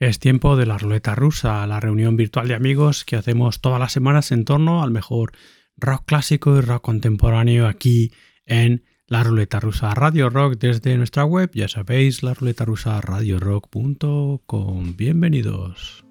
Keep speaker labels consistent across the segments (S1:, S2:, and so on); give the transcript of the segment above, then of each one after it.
S1: Es tiempo de la ruleta rusa, la reunión virtual de amigos que hacemos todas las semanas en torno al mejor rock clásico y rock contemporáneo aquí en la ruleta rusa Radio Rock desde nuestra web, ya sabéis, la ruleta rusa radiorock.com. Bienvenidos.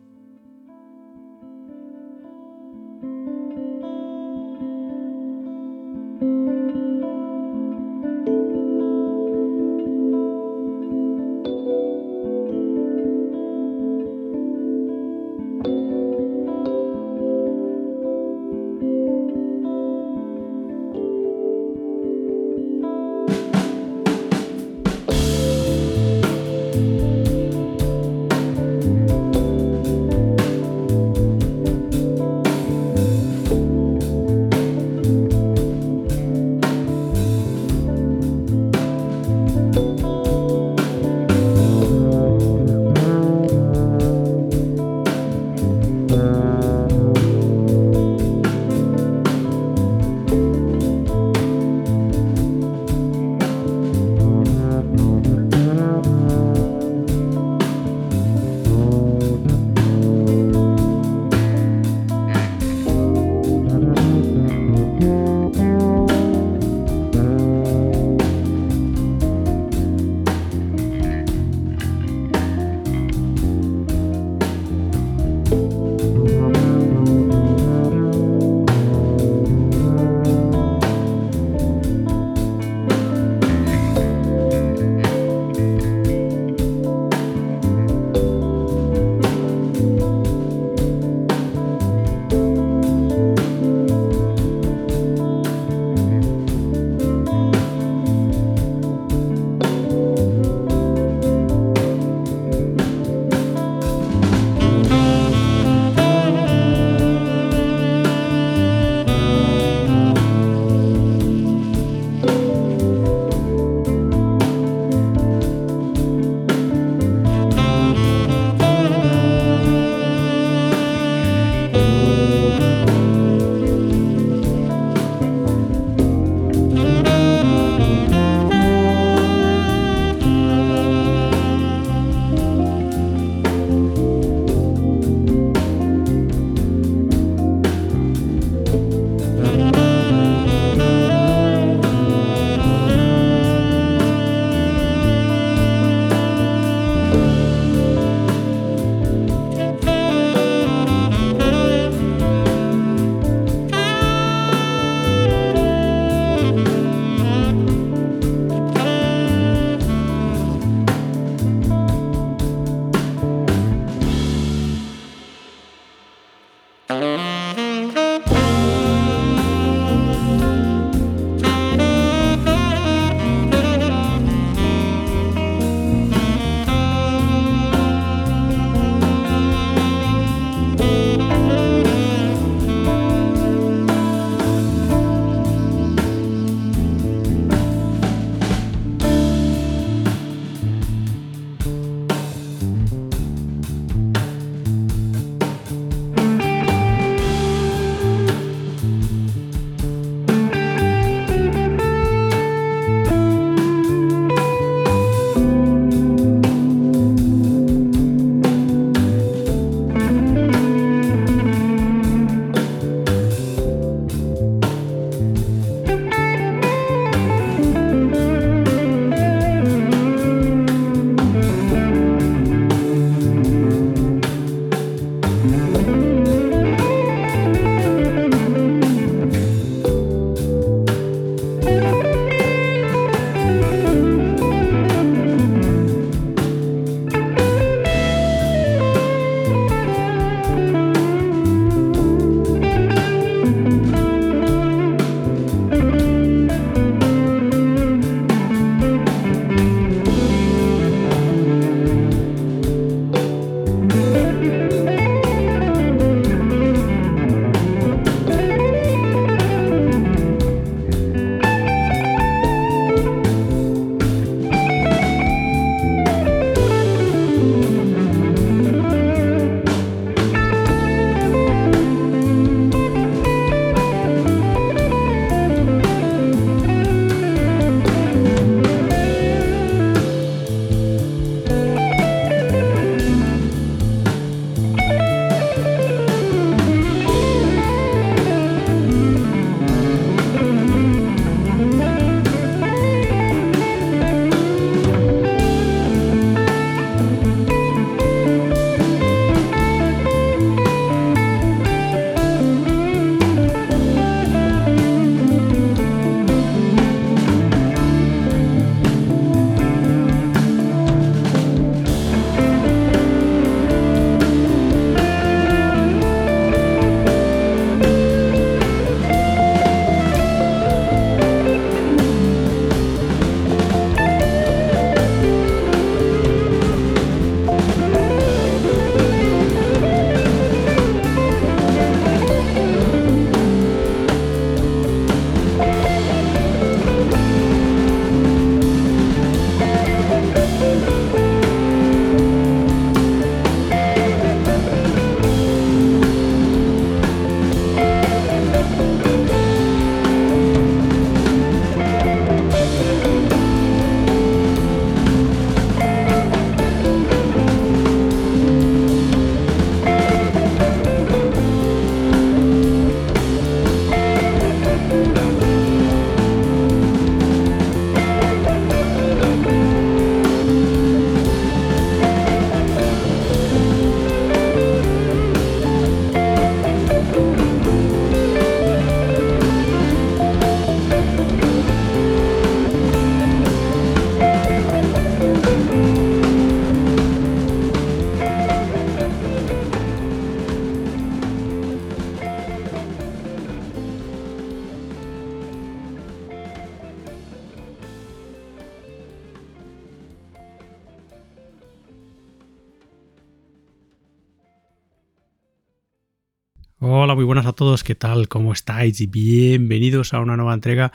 S1: Todos, ¿qué tal? ¿Cómo estáis? Bienvenidos a una nueva entrega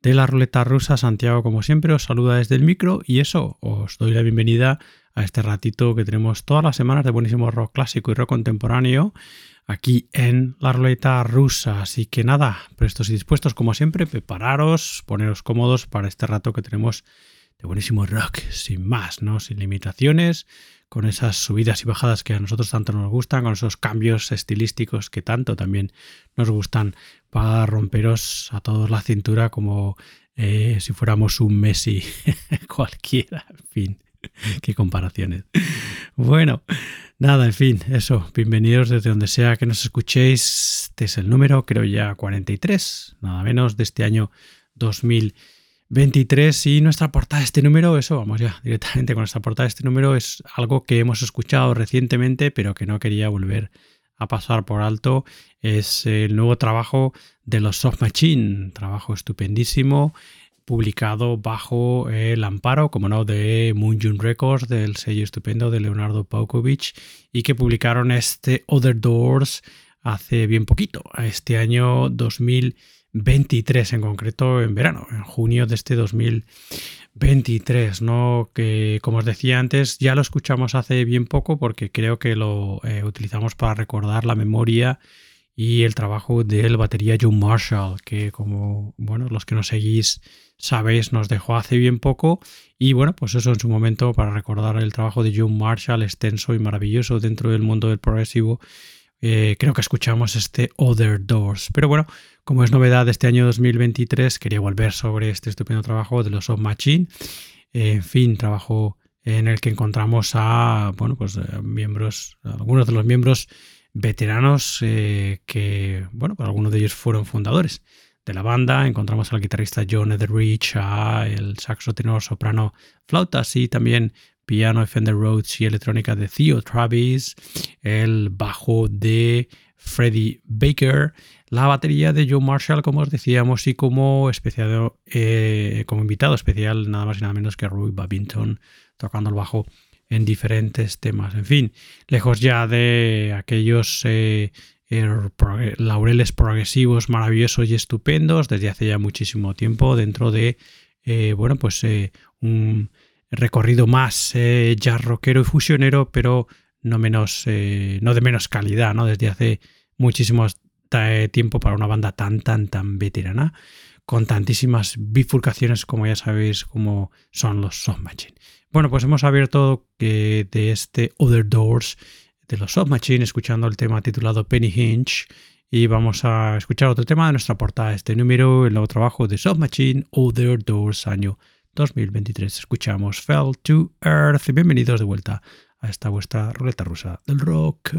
S1: de la ruleta rusa. Santiago, como siempre, os saluda desde el micro y eso, os doy la bienvenida a este ratito que tenemos todas las semanas de buenísimo rock clásico y rock contemporáneo aquí en la ruleta rusa. Así que nada, prestos y dispuestos como siempre, prepararos, poneros cómodos para este rato que tenemos de buenísimo rock, sin más, ¿no? Sin limitaciones, con esas subidas y bajadas que a nosotros tanto nos gustan, con esos cambios estilísticos que tanto también nos gustan para romperos a todos la cintura como eh, si fuéramos un Messi cualquiera. En fin, qué comparaciones. Bueno, nada, en fin, eso. Bienvenidos desde donde sea que nos escuchéis. Este es el número, creo ya 43, nada menos, de este año 2020. 23 y nuestra portada de este número, eso vamos ya directamente con nuestra portada de este número, es algo que hemos escuchado recientemente pero que no quería volver a pasar por alto. Es el nuevo trabajo de los Soft Machine, trabajo estupendísimo, publicado bajo el amparo, como no, de Moonjun Records, del sello estupendo de Leonardo Paukovich, y que publicaron este Other Doors hace bien poquito, este año 2020 23 en concreto en verano, en junio de este 2023, ¿no? Que como os decía antes, ya lo escuchamos hace bien poco porque creo que lo eh, utilizamos para recordar la memoria y el trabajo del batería John Marshall, que como bueno, los que nos seguís sabéis, nos dejó hace bien poco. Y bueno, pues eso en su momento para recordar el trabajo de John Marshall, extenso y maravilloso dentro del mundo del progresivo. Eh, creo que escuchamos este Other Doors. Pero bueno, como es novedad de este año 2023, quería volver sobre este estupendo trabajo de los Soft Machine. en fin, trabajo en el que encontramos a, bueno, pues eh, miembros, algunos de los miembros veteranos eh, que, bueno, pues algunos de ellos fueron fundadores de la banda. Encontramos al guitarrista John Etheridge, a el saxo tenor soprano flautas y también piano Fender Rhodes y electrónica de Theo Travis, el bajo de Freddie Baker, la batería de Joe Marshall, como os decíamos, y como, especial, eh, como invitado especial, nada más y nada menos que Ruby Babington tocando el bajo en diferentes temas. En fin, lejos ya de aquellos eh, er, laureles progresivos maravillosos y estupendos desde hace ya muchísimo tiempo dentro de, eh, bueno, pues un recorrido más jazz rockero y fusionero, pero no menos, no de menos calidad, ¿no? Desde hace muchísimo tiempo para una banda tan, tan, tan veterana, con tantísimas bifurcaciones como ya sabéis como son los Soft Machine. Bueno, pues hemos abierto de este Other Doors de los Soft Machine escuchando el tema titulado Penny Hinch y vamos a escuchar otro tema de nuestra portada, este número, el nuevo trabajo de Soft Machine, Other Doors, año 2023. Escuchamos Fell to Earth bienvenidos de vuelta a esta vuestra ruleta rusa del rock.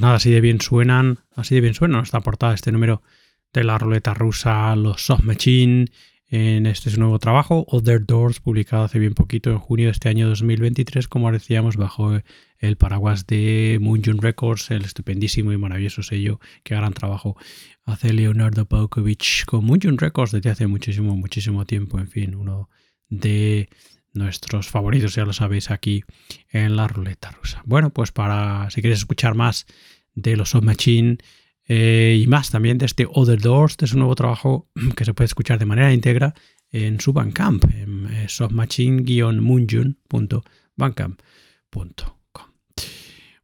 S1: Pues nada, así de bien suenan, así de bien suena esta portada, este número de la ruleta rusa, los Soft Machine, en este nuevo trabajo, Other Doors, publicado hace bien poquito, en junio de este año 2023, como decíamos, bajo el paraguas de Moonjun Records, el estupendísimo y maravilloso sello, que gran trabajo hace Leonardo Paukovich con Moonjun Records desde hace muchísimo, muchísimo tiempo, en fin, uno de nuestros favoritos, ya lo sabéis, aquí en la ruleta rusa. Bueno, pues para, si queréis escuchar más de los Soft Machine, eh, y más también de este Other Doors, de su nuevo trabajo que se puede escuchar de manera íntegra en su Bandcamp, eh, softmachine-moonjun.bandcamp.com.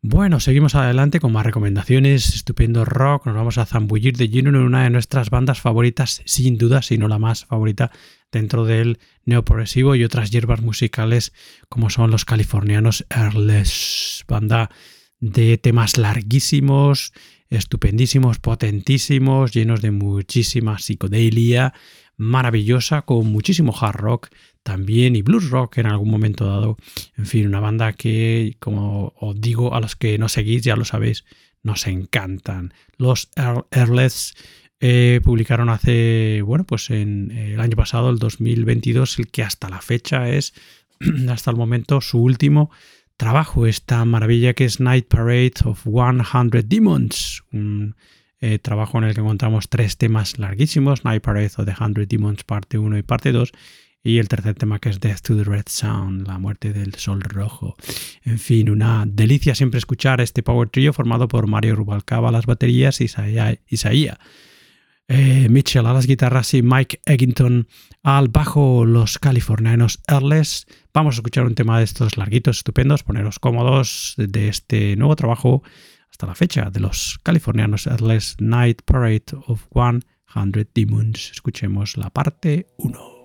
S1: Bueno, seguimos adelante con más recomendaciones, estupendo rock, nos vamos a zambullir de lleno en una de nuestras bandas favoritas, sin duda, si no la más favorita dentro del neoprogresivo y otras hierbas musicales como son los californianos Airless, banda de temas larguísimos, estupendísimos, potentísimos, llenos de muchísima psicodelia, maravillosa, con muchísimo hard rock también y blues rock en algún momento dado. En fin, una banda que, como os digo, a los que no seguís, ya lo sabéis, nos encantan. Los Airless eh, publicaron hace, bueno, pues en el año pasado, el 2022, el que hasta la fecha es, hasta el momento, su último trabajo, esta maravilla que es Night Parade of 100 Demons, un eh, trabajo en el que encontramos tres temas larguísimos, Night Parade of the 100 Demons parte 1 y parte 2, y el tercer tema que es Death to the Red Sound, la muerte del sol rojo. En fin, una delicia siempre escuchar este power trio formado por Mario Rubalcaba las baterías y Isaía eh, Mitchell a las guitarras y Mike Eggington al bajo, los californianos Airless. Vamos a escuchar un tema de estos larguitos, estupendos, poneros cómodos de este nuevo trabajo hasta la fecha de los californianos Airless Night Parade of 100 Demons. Escuchemos la parte 1.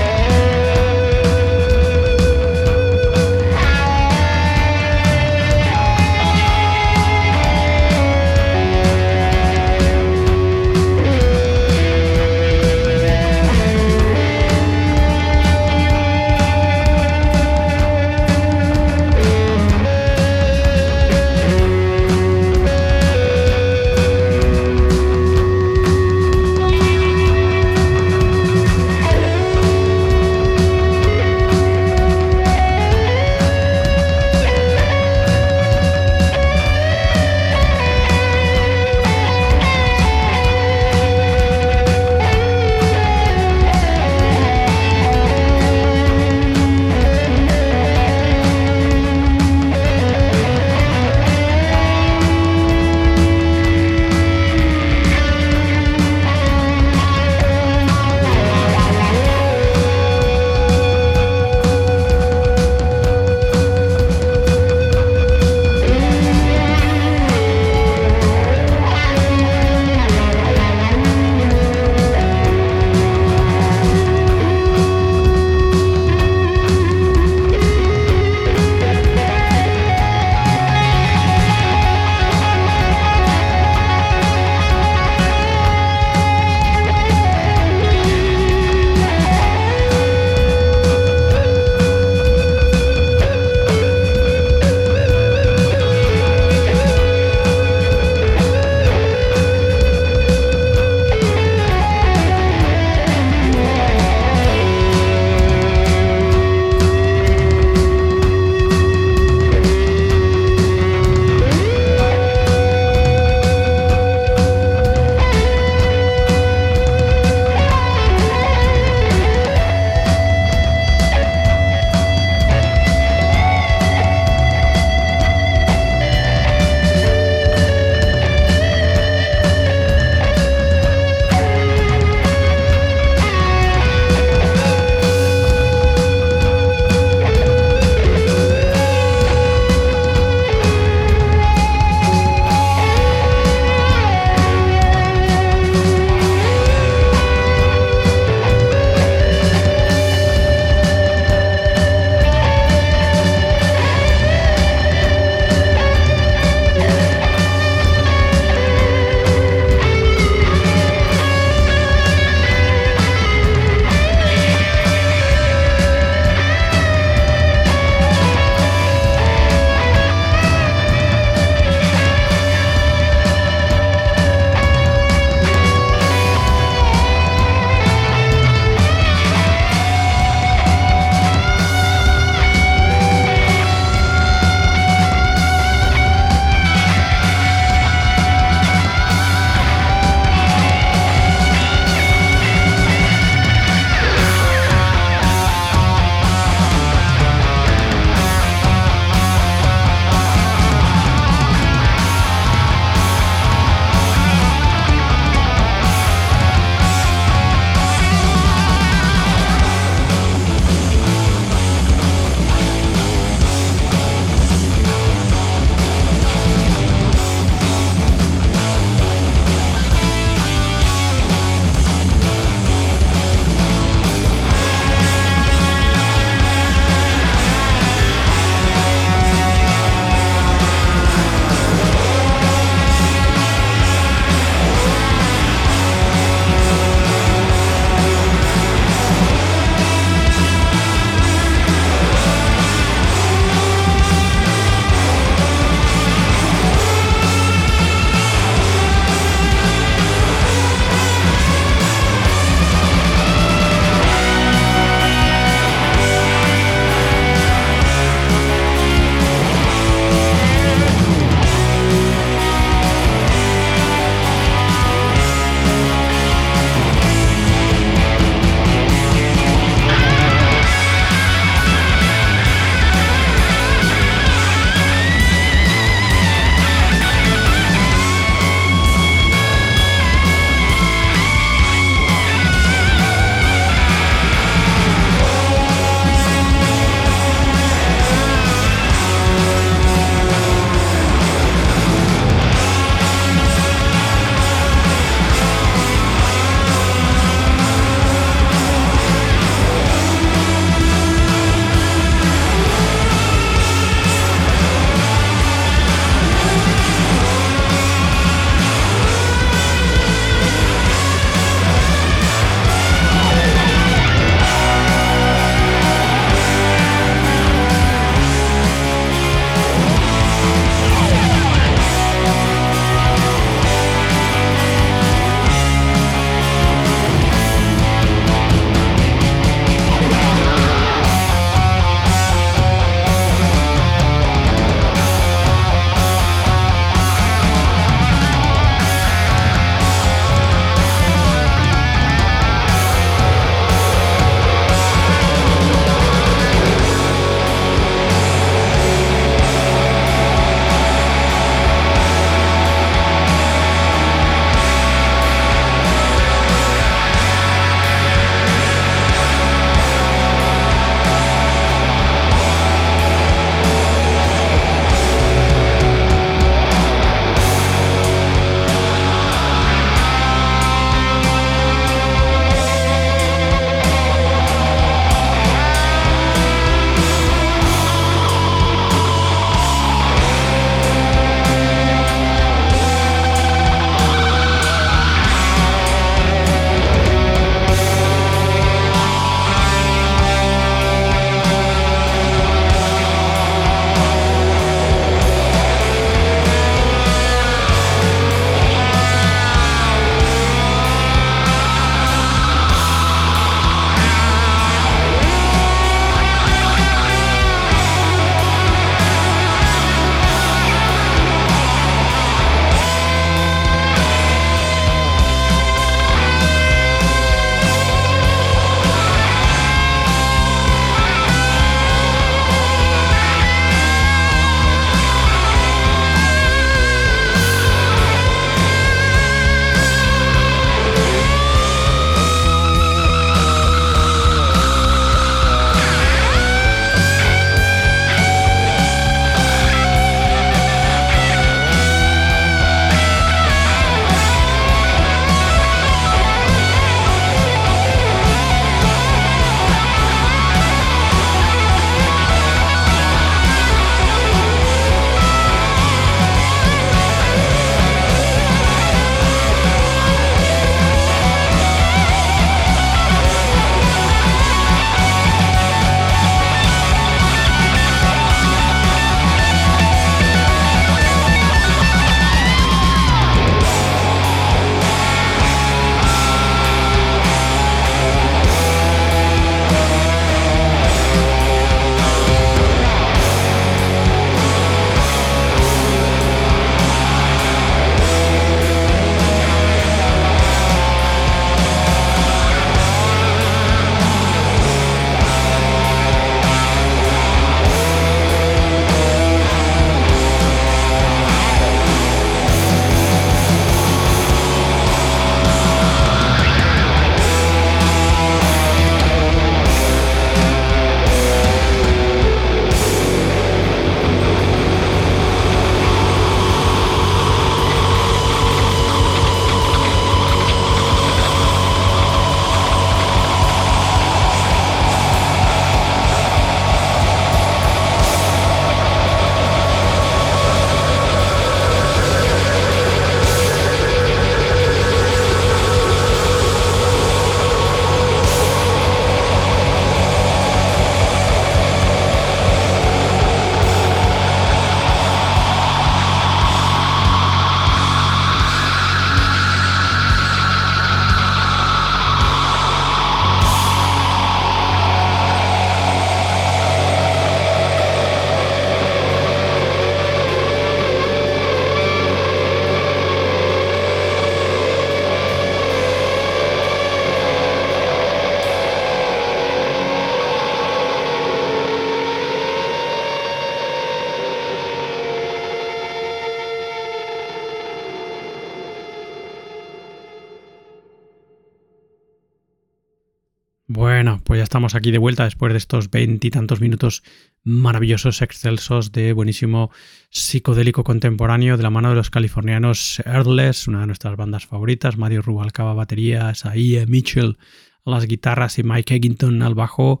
S1: Estamos aquí de vuelta después de estos veintitantos minutos maravillosos, excelsos de buenísimo psicodélico contemporáneo de la mano de los californianos Earless, una de nuestras bandas favoritas, Mario Rubalcaba baterías, ahí Mitchell a las guitarras y Mike Eggington al bajo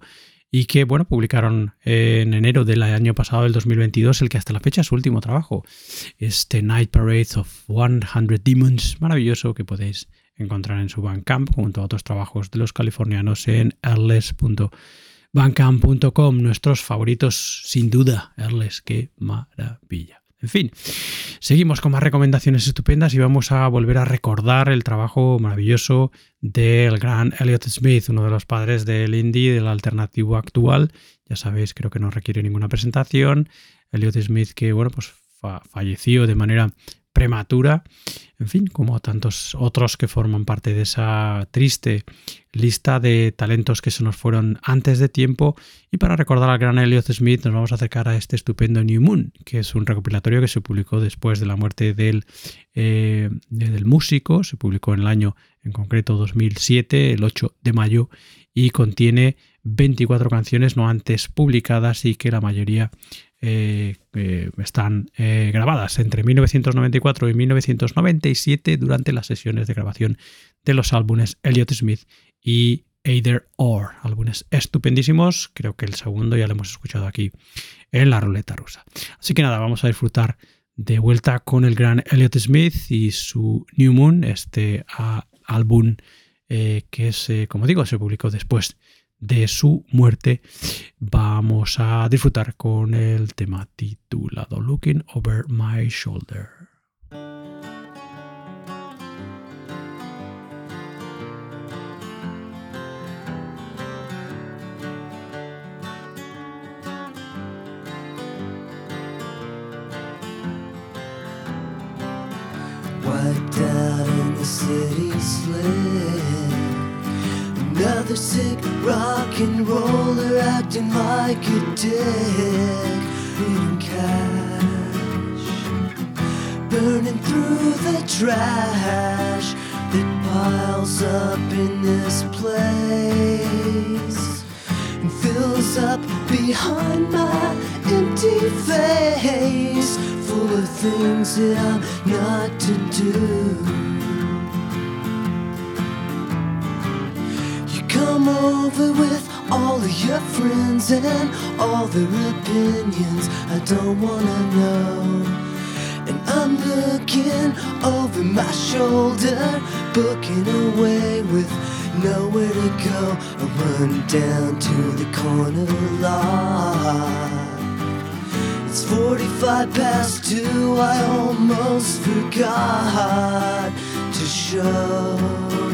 S1: y que bueno, publicaron en enero del año pasado, del 2022, el que hasta la fecha es su último trabajo, este Night Parade of 100 Demons, maravilloso que podéis encontrar en su Bandcamp junto a otros trabajos de los californianos en erles.bandcamp.com, nuestros favoritos sin duda, Erles, qué maravilla. En fin, seguimos con más recomendaciones estupendas y vamos a volver a recordar el trabajo maravilloso del gran Elliot Smith, uno de los padres del indie, del alternativo actual. Ya sabéis, creo que no requiere ninguna presentación. Elliot Smith que, bueno, pues falleció de manera prematura, en fin, como tantos otros que forman parte de esa triste lista de talentos que se nos fueron antes de tiempo. Y para recordar al gran Elliot Smith, nos vamos a acercar a este estupendo New Moon, que es un recopilatorio que se publicó después de la muerte del, eh, del músico, se publicó en el año en concreto 2007, el 8 de mayo, y contiene 24 canciones no antes publicadas y que la mayoría eh, están eh, grabadas entre 1994 y 1997 durante las sesiones de grabación de los álbumes Elliot Smith y Either Or, álbumes estupendísimos, creo que el segundo ya lo hemos escuchado aquí en la ruleta rusa. Así que nada, vamos a disfrutar de vuelta con el gran Elliot Smith y su New Moon, este álbum eh, que es, como digo, se publicó después de su muerte, vamos a disfrutar con el tema titulado Looking Over My Shoulder.
S2: Another sick rock and roller acting like a dick. Needing cash, burning through the trash that piles up in this place and fills up behind my empty face, full of things that I'm not to do. Come over with all of your friends and all their opinions. I don't wanna know. And I'm looking over my shoulder, booking away with nowhere to go. I run down to the corner lot. It's 45 past two, I almost forgot to show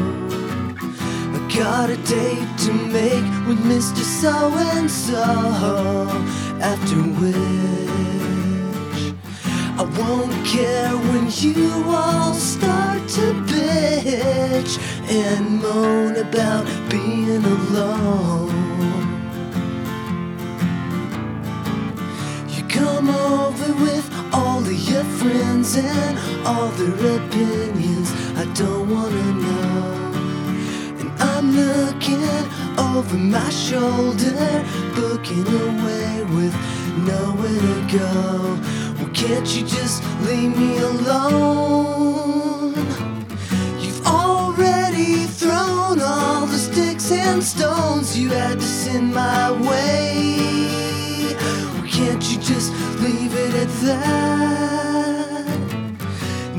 S2: got a date to make with Mr. So and so. After which, I won't care when you all start to bitch and moan about being alone. You come over with all of your friends and all their opinions. I don't wanna know. I'm looking over my shoulder, booking away with nowhere to go. Well, can't you just leave me alone? You've already thrown all the sticks and stones you had to send my way. Well, can't you just leave it at that?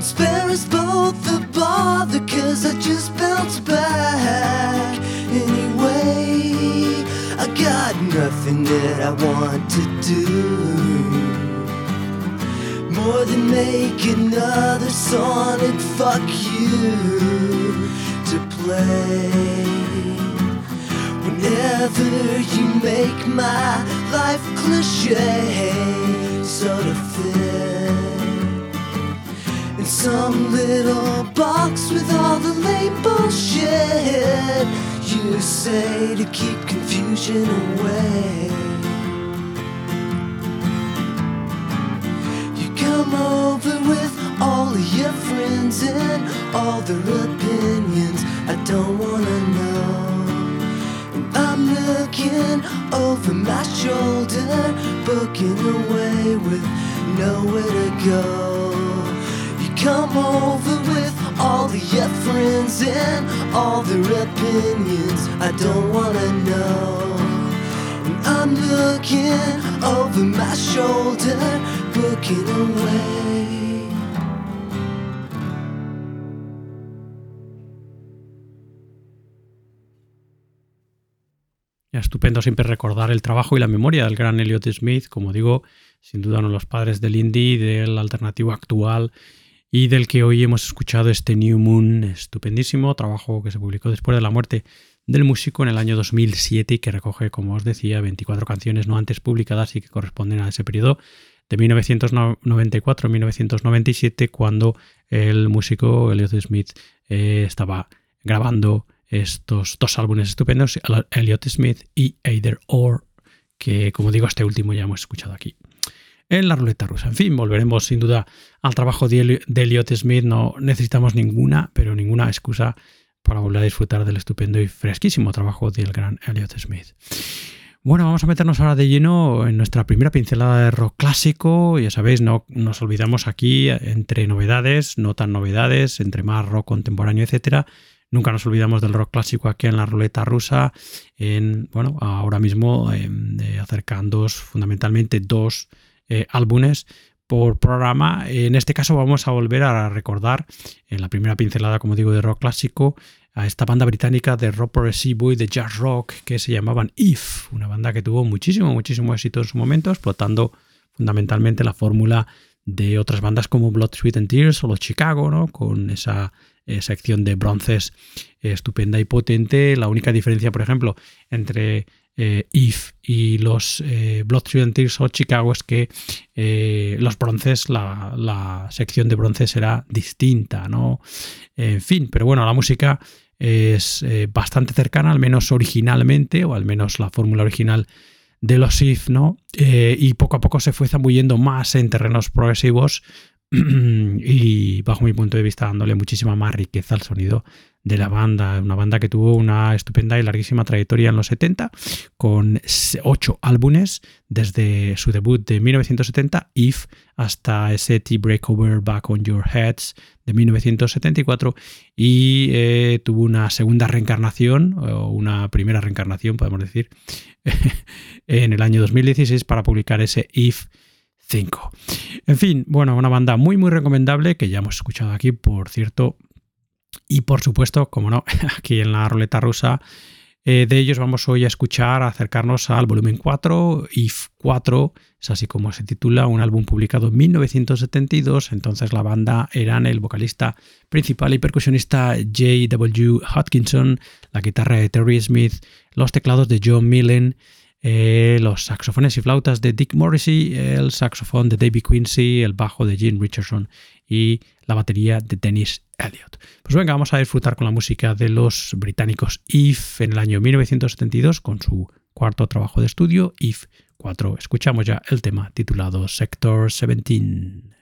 S2: Spare us both the bother, cause I just bounce back anyway. I got nothing that I want to do more than make another and fuck you to play. Whenever you make my life cliche sort of fit in some little box with all the lame bullshit you say to keep confusion away. You come over with all of your friends and all their opinions. I don't wanna know. And I'm looking over my shoulder, booking away with nowhere to go. I don't wanna know. And I'm looking my shoulder, away.
S1: Estupendo siempre recordar el trabajo y la memoria del gran Elliot Smith, como digo, sin duda uno de los padres del indie, del alternativo actual y del que hoy hemos escuchado este New Moon, estupendísimo trabajo que se publicó después de la muerte del músico en el año 2007 y que recoge, como os decía, 24 canciones no antes publicadas y que corresponden a ese periodo de 1994 1997 cuando el músico Elliot Smith eh, estaba grabando estos dos álbumes estupendos, Elliot Smith y Either Or, que como digo, este último ya hemos escuchado aquí. En la ruleta rusa. En fin, volveremos sin duda al trabajo de Elliot Smith. No necesitamos ninguna, pero ninguna excusa para volver a disfrutar del estupendo y fresquísimo trabajo del gran Elliot Smith. Bueno, vamos a meternos ahora de lleno en nuestra primera pincelada de rock clásico. Ya sabéis, no nos olvidamos aquí entre novedades, no tan novedades, entre más rock contemporáneo, etcétera Nunca nos olvidamos del rock clásico aquí en la ruleta rusa. En, bueno, ahora mismo eh, acercándoos fundamentalmente dos eh, álbumes por programa. En este caso vamos a volver a recordar en la primera pincelada, como digo, de rock clásico, a esta banda británica de rock progresivo de jazz rock que se llamaban If, una banda que tuvo muchísimo, muchísimo éxito en su momento, explotando fundamentalmente la fórmula de otras bandas como Blood, Sweat and Tears o los Chicago, ¿no? con esa eh, sección de bronces eh, estupenda y potente. La única diferencia, por ejemplo, entre eh, If y los Blood Tears o Chicago es que los bronces, la, sección de bronces era distinta, ¿no? En fin, pero bueno, la música es bastante cercana, al menos originalmente, o al menos la fórmula original de los If, ¿no? y poco a poco se fue zambullendo más en terrenos progresivos, y bajo mi punto de vista dándole muchísima más riqueza al sonido de la banda, una banda que tuvo una estupenda y larguísima trayectoria en los 70 con ocho álbumes desde su debut de 1970 If hasta ese T-Breakover Back on Your Heads de 1974 y eh, tuvo una segunda reencarnación o una primera reencarnación podemos decir en el año 2016 para publicar ese If 5. En fin, bueno, una banda muy muy recomendable que ya hemos escuchado aquí, por cierto. Y por supuesto, como no, aquí en la ruleta rusa, eh, de ellos vamos hoy a escuchar, acercarnos al volumen 4, IF 4, es así como se titula, un álbum publicado en 1972. Entonces la banda eran el vocalista principal y percusionista J.W. Hodgkinson, la guitarra de Terry Smith, los teclados de John Millen eh, los saxofones y flautas de Dick Morrissey, el saxofón de David Quincy, el bajo de Jim Richardson y la batería de Dennis Elliott. Pues venga, vamos a disfrutar con la música de los británicos If en el año 1972 con su cuarto trabajo de estudio, If 4. Escuchamos ya el tema titulado Sector 17.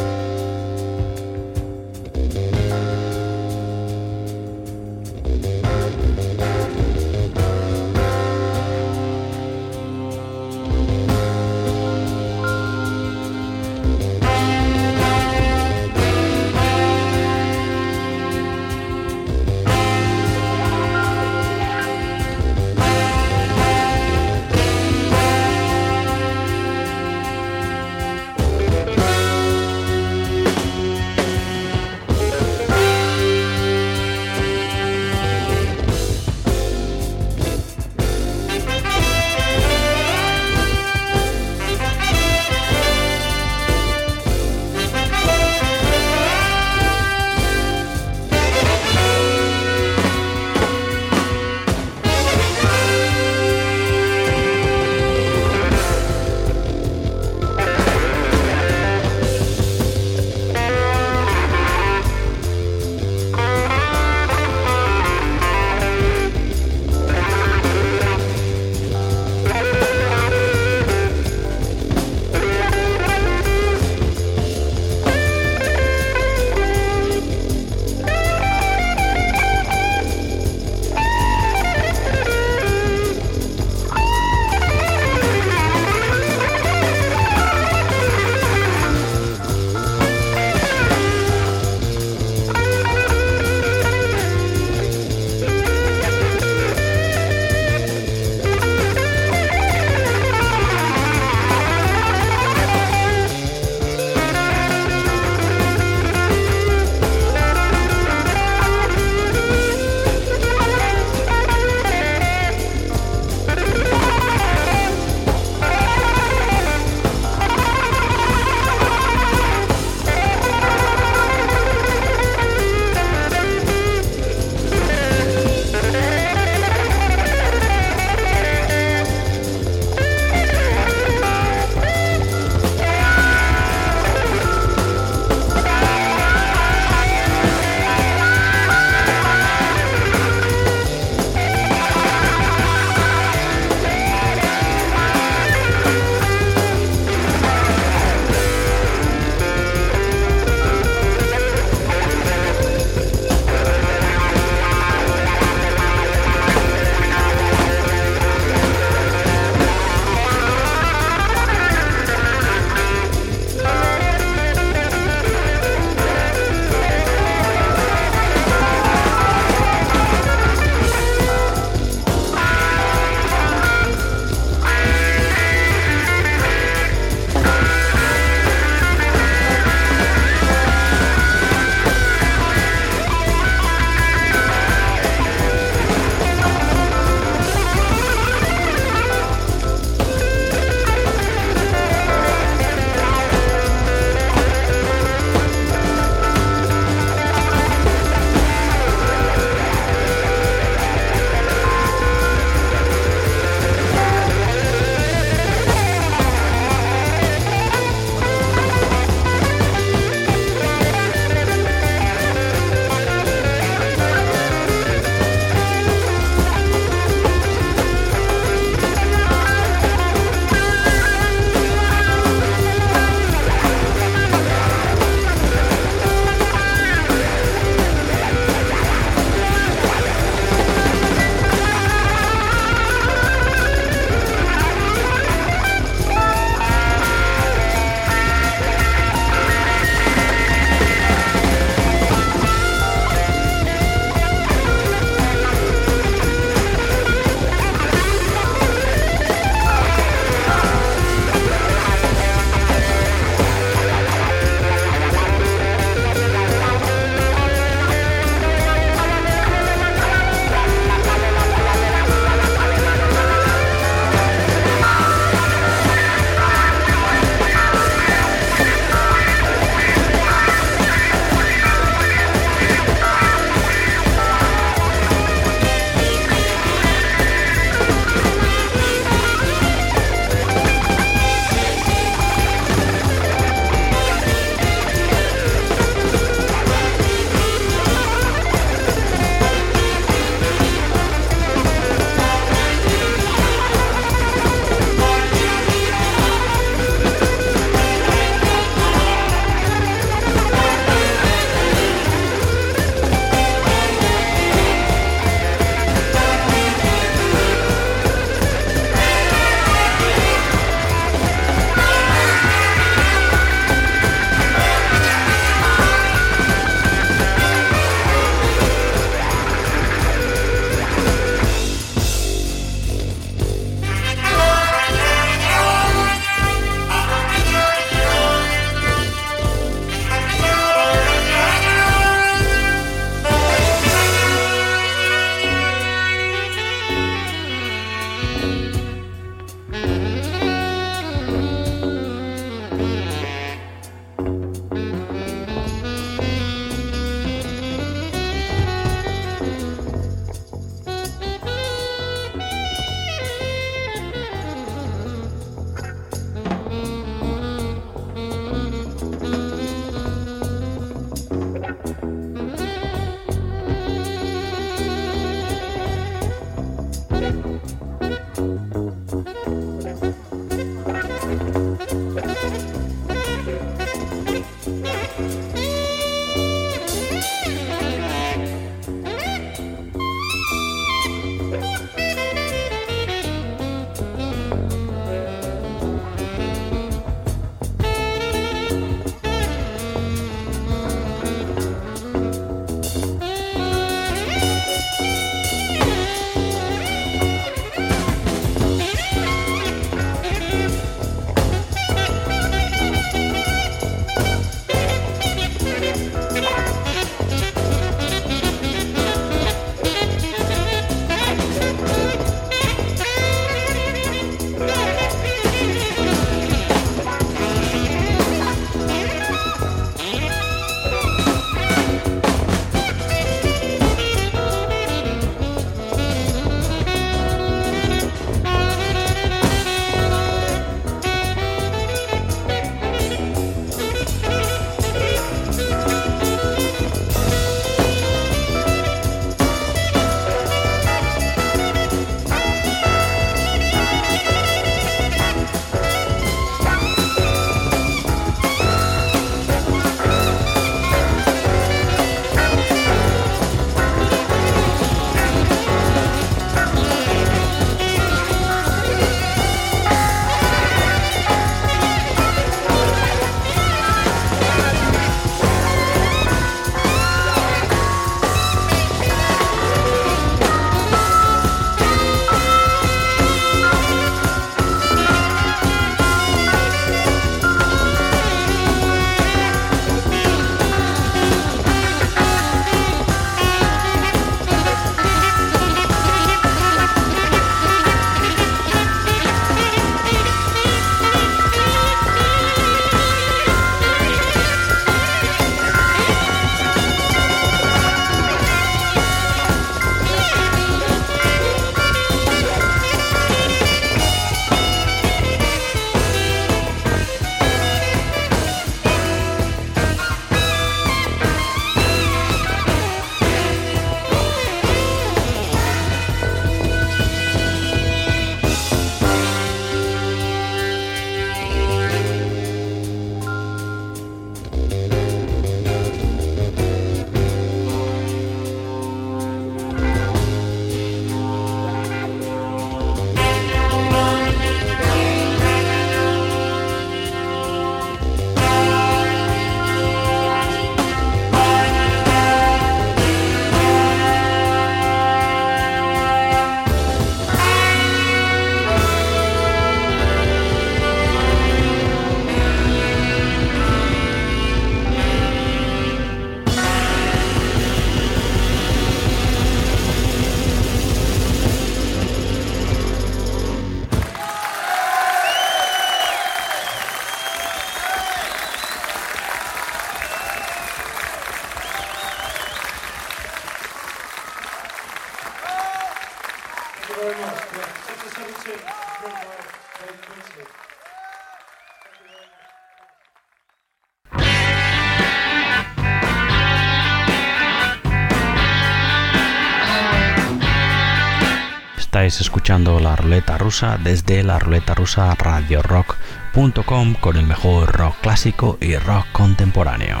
S1: Escuchando la ruleta rusa desde la ruleta rusa radio rock.com con el mejor rock clásico y rock contemporáneo.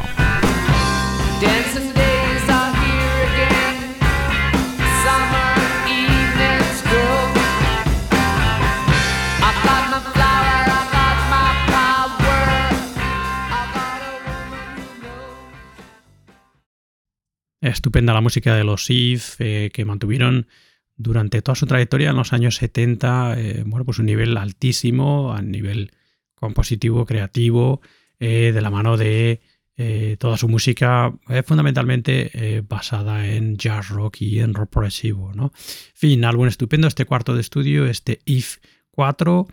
S1: Estupenda la música de los If, eh, que mantuvieron durante toda su trayectoria en los años 70, eh, bueno, pues un nivel altísimo a nivel compositivo, creativo, eh, de la mano de toda su música fundamentalmente basada en jazz rock y en rock progresivo, ¿no? Fin, álbum estupendo, este cuarto de estudio, este If 4,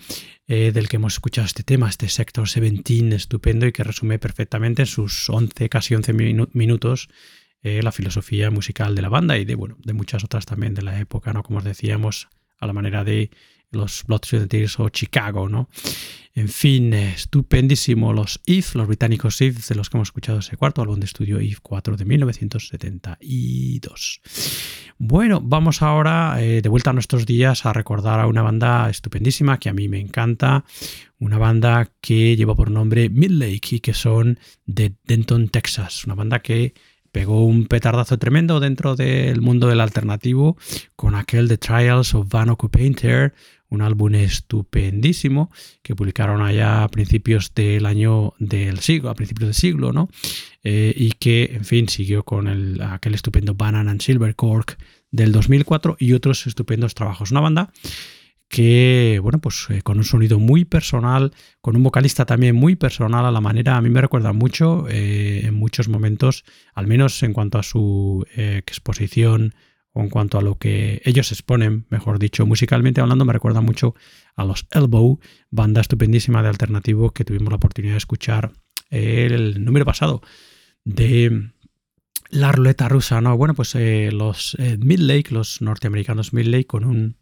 S1: del que hemos escuchado este tema, este Sector 17 estupendo y que resume perfectamente en sus 11, casi 11 minutos eh, la filosofía musical de la banda y de, bueno, de muchas otras también de la época, ¿no? Como os decíamos, a la manera de los Blood, Tears o Chicago, ¿no? En fin, estupendísimo los If, los británicos If, de los que hemos escuchado ese cuarto álbum de estudio If 4 de 1972. Bueno, vamos ahora eh, de vuelta a nuestros días a recordar a una banda estupendísima que a mí me encanta, una banda que lleva por nombre Midlake y que son de Denton, Texas, una banda que pegó un petardazo tremendo dentro del mundo del alternativo con aquel The Trials of Van Painter, un álbum estupendísimo que publicaron allá a principios del año del siglo, a principios del siglo, ¿no? Eh, y que, en fin, siguió con el, aquel estupendo Banana and Silver Cork del 2004 y otros estupendos trabajos. Una banda que, bueno, pues eh, con un sonido muy personal, con un vocalista también muy personal a la manera, a mí me recuerda mucho eh, en muchos momentos, al menos en cuanto a su eh, exposición o en cuanto a lo que ellos exponen, mejor dicho, musicalmente hablando, me recuerda mucho a los Elbow, banda estupendísima de alternativo que tuvimos la oportunidad de escuchar el número pasado de la ruleta rusa, ¿no? Bueno, pues los Midlake, los norteamericanos Midlake, con un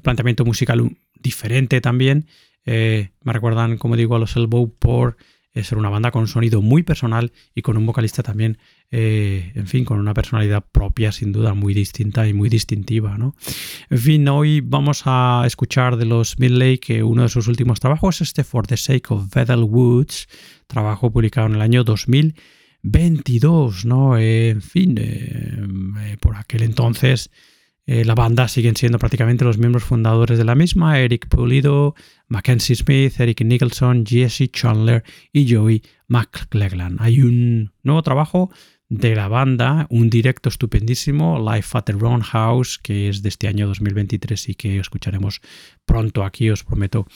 S1: planteamiento musical diferente también. Eh, me recuerdan, como digo, a los Elbow por eh, ser una banda con un sonido muy personal y con un vocalista también, eh, en fin, con una personalidad propia, sin duda, muy distinta y muy distintiva. ¿no? En fin, hoy vamos a escuchar de los Midlake que uno de sus últimos trabajos, este For the Sake of Bethel Woods, trabajo publicado en el año 2022. ¿no? en fin, por aquel entonces eh, la banda siguen siendo prácticamente los miembros fundadores de la misma, Eric Pulido, Mackenzie Smith, Eric Nicholson, Jesse Chandler y Joey McClellan. Hay un nuevo trabajo de la banda, un directo estupendísimo, Life at the Roundhouse, que es de este año 2023 y que escucharemos pronto aquí, os prometo,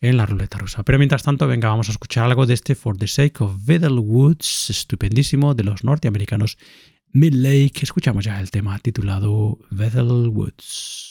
S1: en la ruleta rusa. Pero mientras tanto, venga, vamos a escuchar algo de este For the Sake of Vidal Woods, estupendísimo, de los norteamericanos Midlake, escuchamos ya el tema titulado Bethel Woods.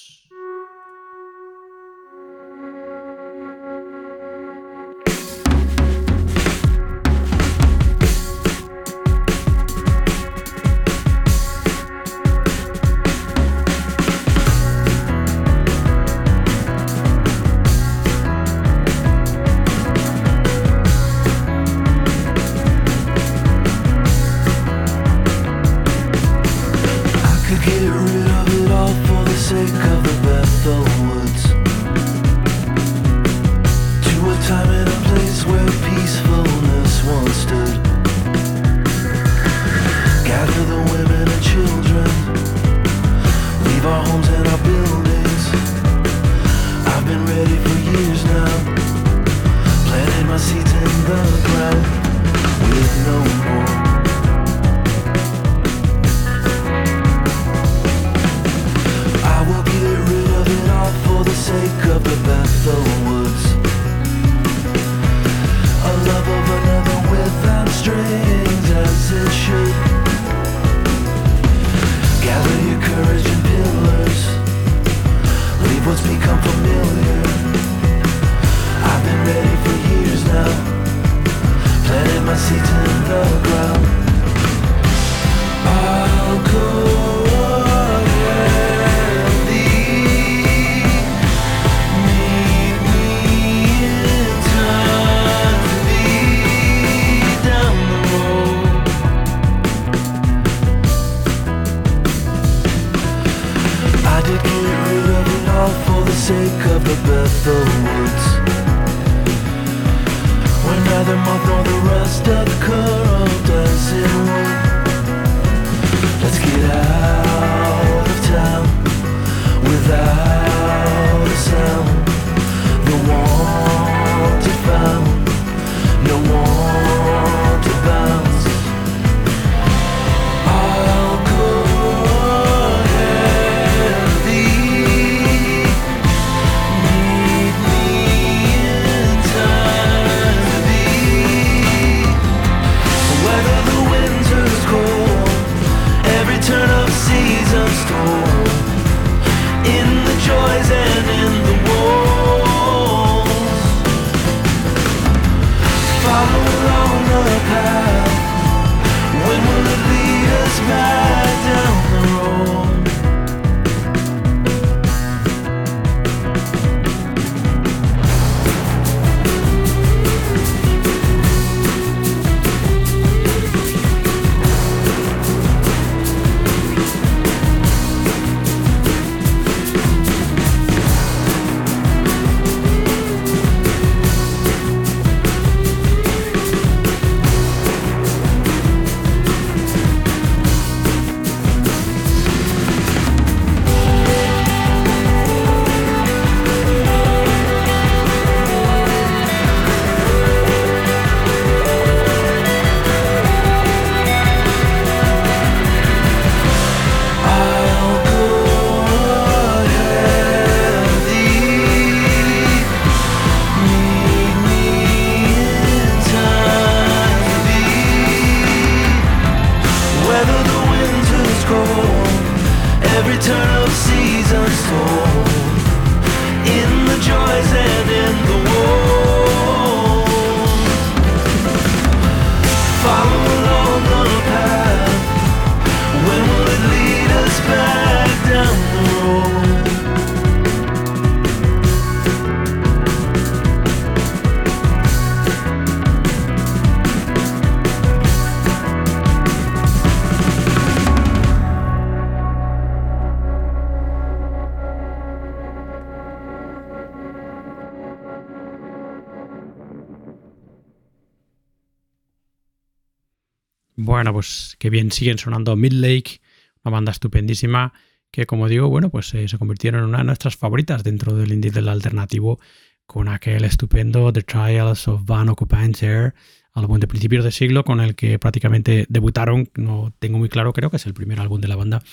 S1: Bien siguen sonando Midlake, una banda estupendísima que, como digo, bueno, pues eh, se convirtieron en una de nuestras favoritas dentro del indie del alternativo con aquel estupendo The Trials of Van Occupanter, álbum de principios de siglo con el que prácticamente debutaron, no tengo muy claro, creo que es el primer álbum de la banda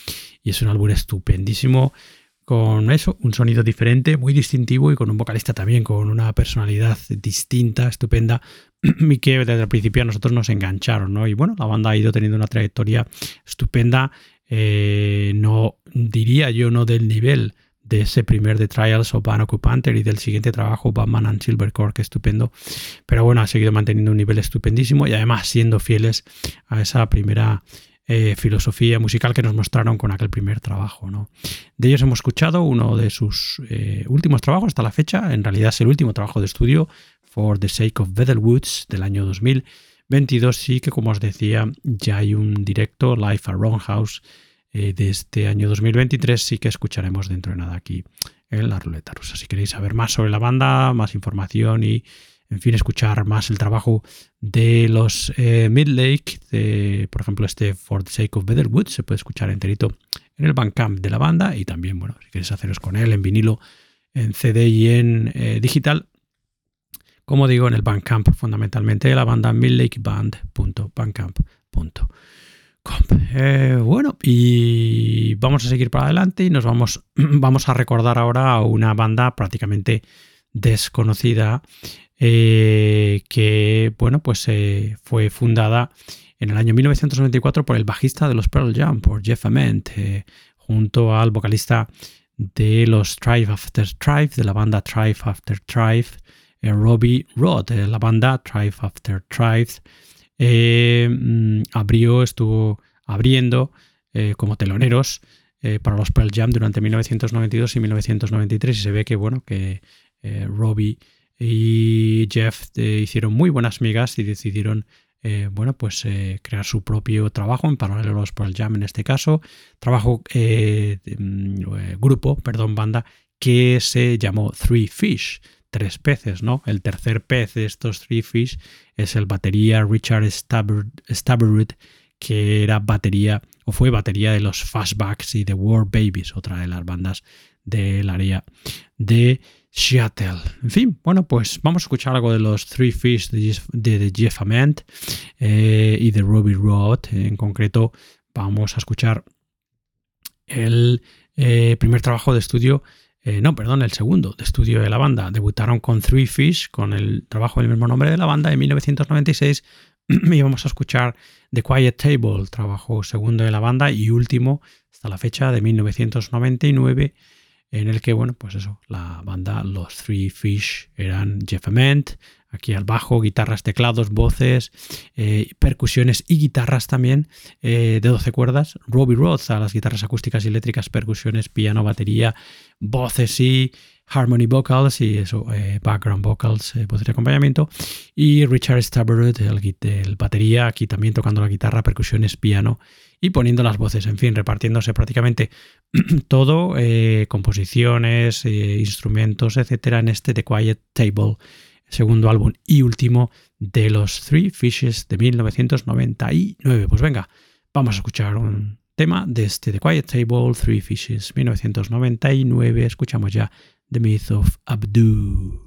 S1: y es un álbum estupendísimo con eso, un sonido diferente, muy distintivo y con un vocalista también con una personalidad distinta, estupenda y que desde el principio a nosotros nos engancharon, ¿no? Y bueno, la banda ha ido teniendo una trayectoria estupenda, eh, no diría yo no del nivel de ese primer The Trials of Van Occupanter y del siguiente trabajo Batman and Silvercore, que estupendo, pero bueno, ha seguido manteniendo un nivel estupendísimo y además siendo fieles a esa primera eh, filosofía musical que nos mostraron con aquel primer trabajo. ¿no? De ellos hemos escuchado uno de sus eh, últimos trabajos hasta la fecha, en realidad es el último trabajo de estudio, For the Sake of Woods, del año 2022, sí que como os decía, ya hay un directo, Live at Roundhouse, eh, de este año 2023, sí que escucharemos dentro de nada aquí en la ruleta rusa. Si queréis saber más sobre la banda, más información y en fin, escuchar más el trabajo de los eh, Midlake, de, por ejemplo, este For the Sake of Woods, se puede escuchar enterito en el Bandcamp de la banda y también, bueno, si queréis haceros con él en vinilo, en CD y en eh, digital, como digo, en el Bandcamp fundamentalmente de la banda midlakeband.bandcamp.com. Eh, bueno, y vamos a seguir para adelante y nos vamos, vamos a recordar ahora a una banda prácticamente desconocida eh, que bueno, pues eh, fue fundada en el año 1994 por el bajista de los Pearl Jam, por Jeff Ament, eh, junto al vocalista de los Tribe After Tribe, de la banda Tribe After Tribe, Robbie Roth, la banda Tribe After Tribe. Mm, abrió, estuvo abriendo como teloneros para los Pearl Jam durante 1992 y 1993 y se ve que bueno que Robbie y Jeff eh, hicieron muy buenas migas y decidieron eh, bueno pues eh, crear su propio trabajo en paralelo a los Pearl Jam en este caso. Trabajo mm, grupo perdón banda que se llamó Three Fish tres peces no el tercer pez de estos Three Fish es el batería Richard Stabbard que era batería o fue batería de los Fastbacks y de War Babies otra de las bandas del área de Seattle. En fin, bueno, pues vamos a escuchar algo de los Three Fish de, Jeff- Ament eh, y de Robbie Roth. En concreto, vamos a escuchar el eh, primer trabajo de estudio, eh, no, perdón, el segundo de estudio de la banda. Debutaron con Three Fish, con el trabajo del mismo nombre de la banda, en 1996. Y vamos a escuchar The Quiet Table, trabajo segundo de la banda y último hasta la fecha de 1999 en el que, bueno, pues eso, la banda, los Three Fish eran Jeff Ament,
S2: aquí al bajo, guitarras, teclados, voces, eh, percusiones y guitarras también eh, de 12 cuerdas. Robbie Roth a las guitarras acústicas y eléctricas, percusiones, piano, batería, voces y harmony vocals y eso, eh, background vocals, voces de acompañamiento. Y Richard Stabbert, el, el, batería, aquí también tocando la guitarra, percusiones, piano y poniendo las voces, en fin, repartiéndose prácticamente todo, composiciones, instrumentos, etcétera, en este The Quiet Table segundo álbum y último de los Three Fishes de 1999. Pues venga, vamos a escuchar un tema de este The Quiet Table, Three Fishes 1999. Escuchamos ya The Myth of Abdu.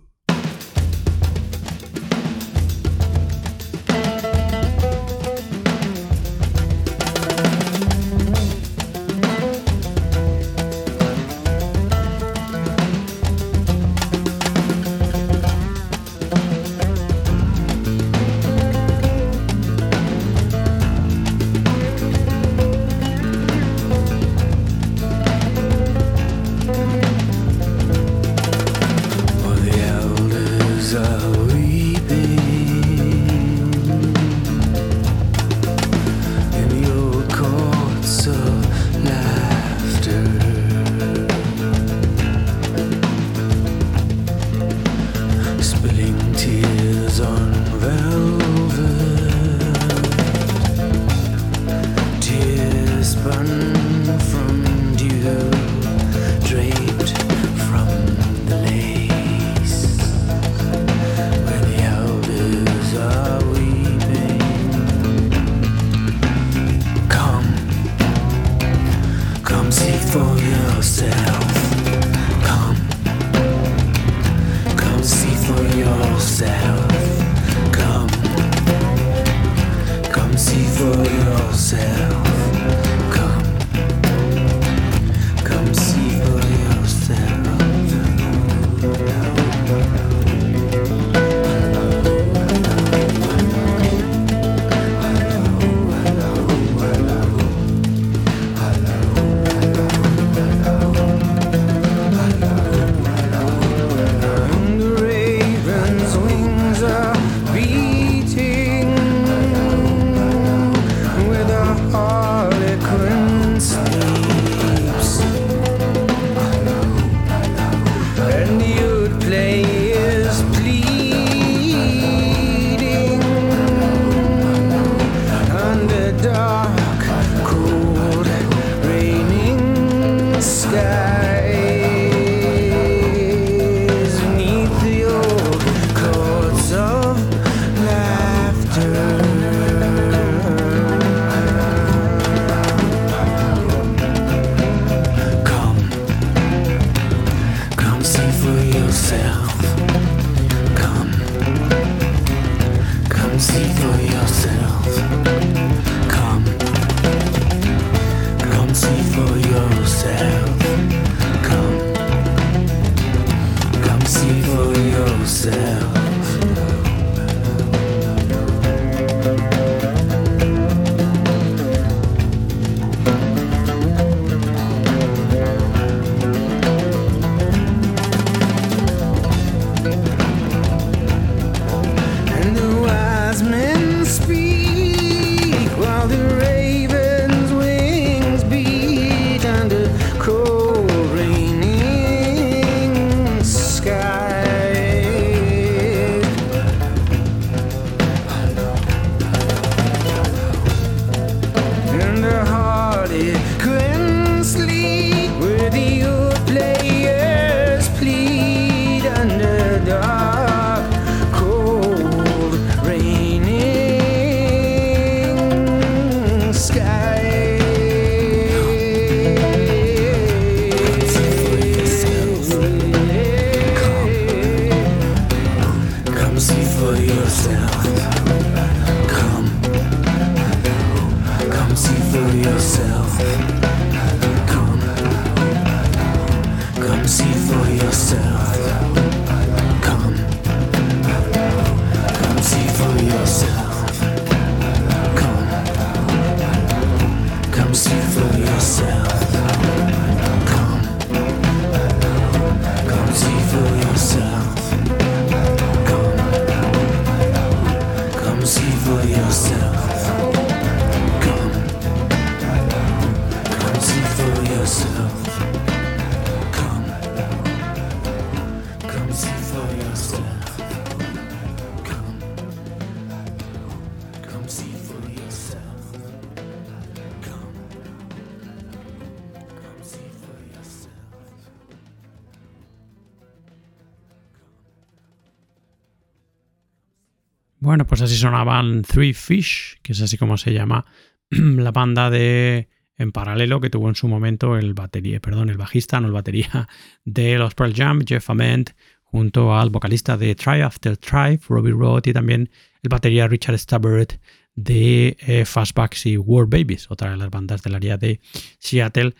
S1: Bueno, pues así sonaban Three Fish, que es así como se llama la banda de en paralelo que tuvo en su momento el batería, perdón, el bajista, no el batería de los Pearl Jam, Jeff Ament, junto al vocalista de Try After Try, Robbie Roth, y también el batería Richard Stabbert de eh, Fastbacks y War Babies, otra de las bandas del área de Seattle,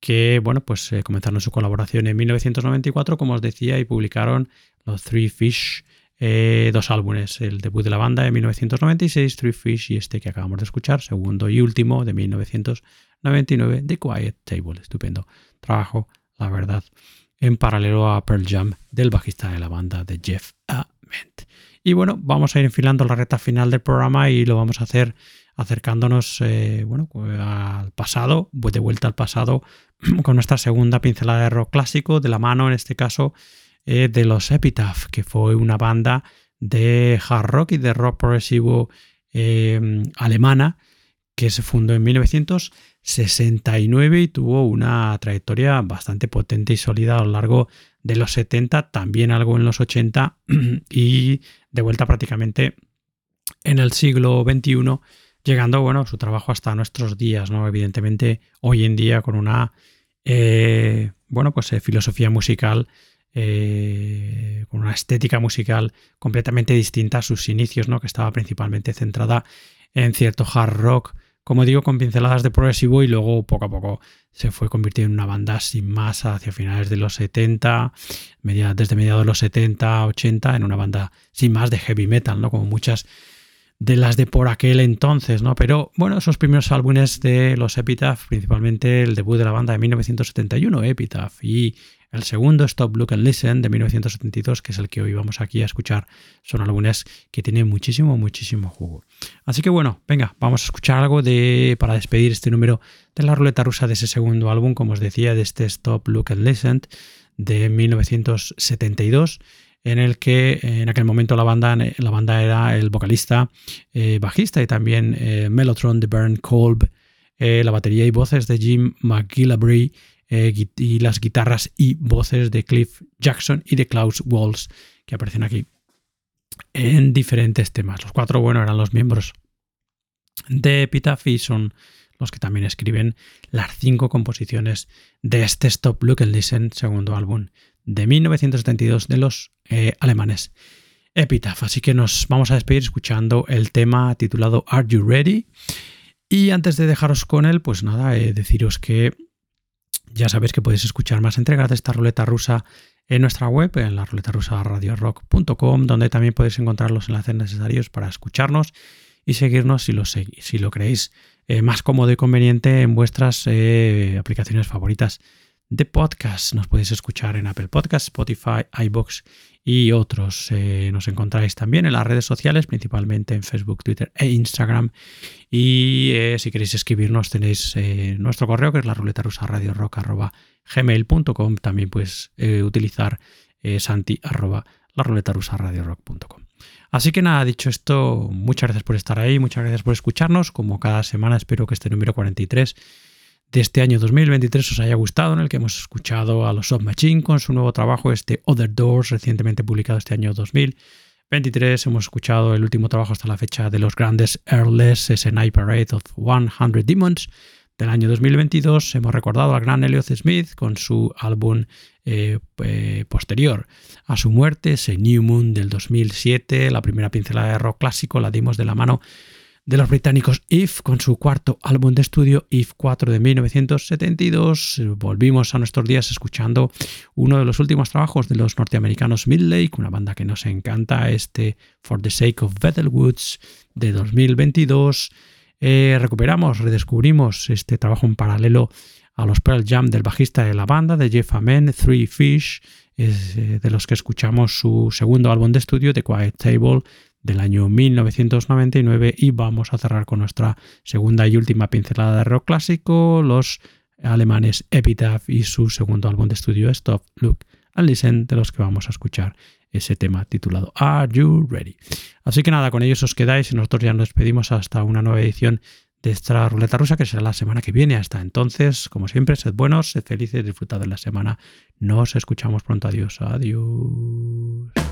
S1: que bueno, pues eh, comenzaron su colaboración en 1994, como os decía, y publicaron los Three Fish eh, dos álbumes, el debut de la banda de 1996, Three Fish, y este que acabamos de escuchar, segundo y último de 1999, The Quiet Table. Estupendo trabajo, la verdad, en paralelo a Pearl Jam del bajista de la banda de Jeff Ament. Y bueno, vamos a ir enfilando la recta final del programa y lo vamos a hacer acercándonos eh, bueno, al pasado, de vuelta al pasado, con nuestra segunda pincelada de rock clásico, de la mano en este caso eh, de los Epitaph, que fue una banda de hard rock y de rock progresivo eh, alemana que se fundó en 1969 y tuvo una trayectoria bastante potente y sólida a lo largo de los 70, también algo en los 80 y de vuelta prácticamente en el siglo XXI, llegando bueno, su trabajo hasta nuestros días, ¿no? Evidentemente, hoy en día con una eh, bueno, pues, eh, filosofía musical eh, con una estética musical completamente distinta a sus inicios, ¿no? que estaba principalmente centrada en cierto hard rock, como digo, con pinceladas de progresivo y luego poco a poco se fue convirtiendo en una banda sin más hacia finales de los 70, desde mediados de los 70, 80, en una banda sin más de heavy metal, ¿no? como muchas de las de por aquel entonces, ¿no? Pero bueno, esos primeros álbumes de los Epitaph, principalmente el debut de la banda de 1971, Epitaph, y el segundo, Stop, Look and Listen, de 1972, que es el que hoy vamos aquí a escuchar, son álbumes que tienen muchísimo, muchísimo jugo. Así que bueno, venga, vamos a escuchar algo de para despedir este número de la ruleta rusa de ese segundo álbum, como os decía, de este Stop, Look and Listen de 1972 en el que en aquel momento la banda, la banda era el vocalista, eh, bajista y también eh, Mellotron de Bernd Kolb, eh, la batería y voces de Jim McGillivray y las guitarras y voces de Cliff Jackson y de Klaus Walls que aparecen aquí en diferentes temas. Los cuatro, bueno, eran los miembros de Epitaph y son los que también escriben las cinco composiciones de este Stop Look and Listen, segundo álbum de 1972 de los eh, alemanes Epitaph. Así que nos vamos a despedir escuchando el tema titulado Are You Ready? Y antes de dejaros con él, pues nada, eh, deciros que ya sabéis que podéis escuchar más entregas de esta ruleta rusa en nuestra web, en la ruleta rusa radiorock.com, donde también podéis encontrar los enlaces necesarios para escucharnos y seguirnos si lo, si lo creéis eh, más cómodo y conveniente en vuestras aplicaciones favoritas de podcast. Nos podéis escuchar en Apple Podcasts, Spotify, iBox y otros. Eh, nos encontráis también en las redes sociales, principalmente en Facebook, Twitter e Instagram. Y eh, si queréis escribirnos, tenéis eh, nuestro correo que es la ruleta rusa radio gmail.com. También puedes utilizar santi arroba la ruleta rusa radio Así que nada, dicho esto, muchas gracias por estar ahí, muchas gracias por escucharnos. Como cada semana, espero que este número 43 de este año 2023 os haya gustado, en el que hemos escuchado a los Submachine con su nuevo trabajo, este Other Doors, recientemente publicado este año 2023. Hemos escuchado el último trabajo hasta la fecha de los grandes Airless, ese Night Parade of 100 Demons del año 2022. Hemos recordado al gran Elliot Smith con su álbum eh, eh, posterior a su muerte, ese New Moon del 2007, la primera pincelada de rock clásico, la dimos de la mano de los británicos If con su cuarto álbum de estudio If 4 de 1972. Volvimos a nuestros días escuchando uno de los últimos trabajos de los norteamericanos Midlake, una banda que nos encanta, este For the Sake of Woods de 2022. Eh, recuperamos, redescubrimos este trabajo en paralelo a los Pearl Jam del bajista de la banda, de Jeff Amen, Three Fish, eh, de los que escuchamos su segundo álbum de estudio, The Quiet Table, del año 1999 y vamos a cerrar con nuestra segunda y última pincelada de rock clásico, los alemanes Epitaph y su segundo álbum de estudio Stop, Look and Listen, de los que vamos a escuchar ese tema titulado Are You Ready? Así que nada, con ellos os quedáis y nosotros ya nos despedimos hasta una nueva edición de esta ruleta rusa que será la semana que viene. Hasta entonces, como siempre, sed buenos, sed felices, disfrutad de la semana. Nos escuchamos pronto. Adiós, adiós.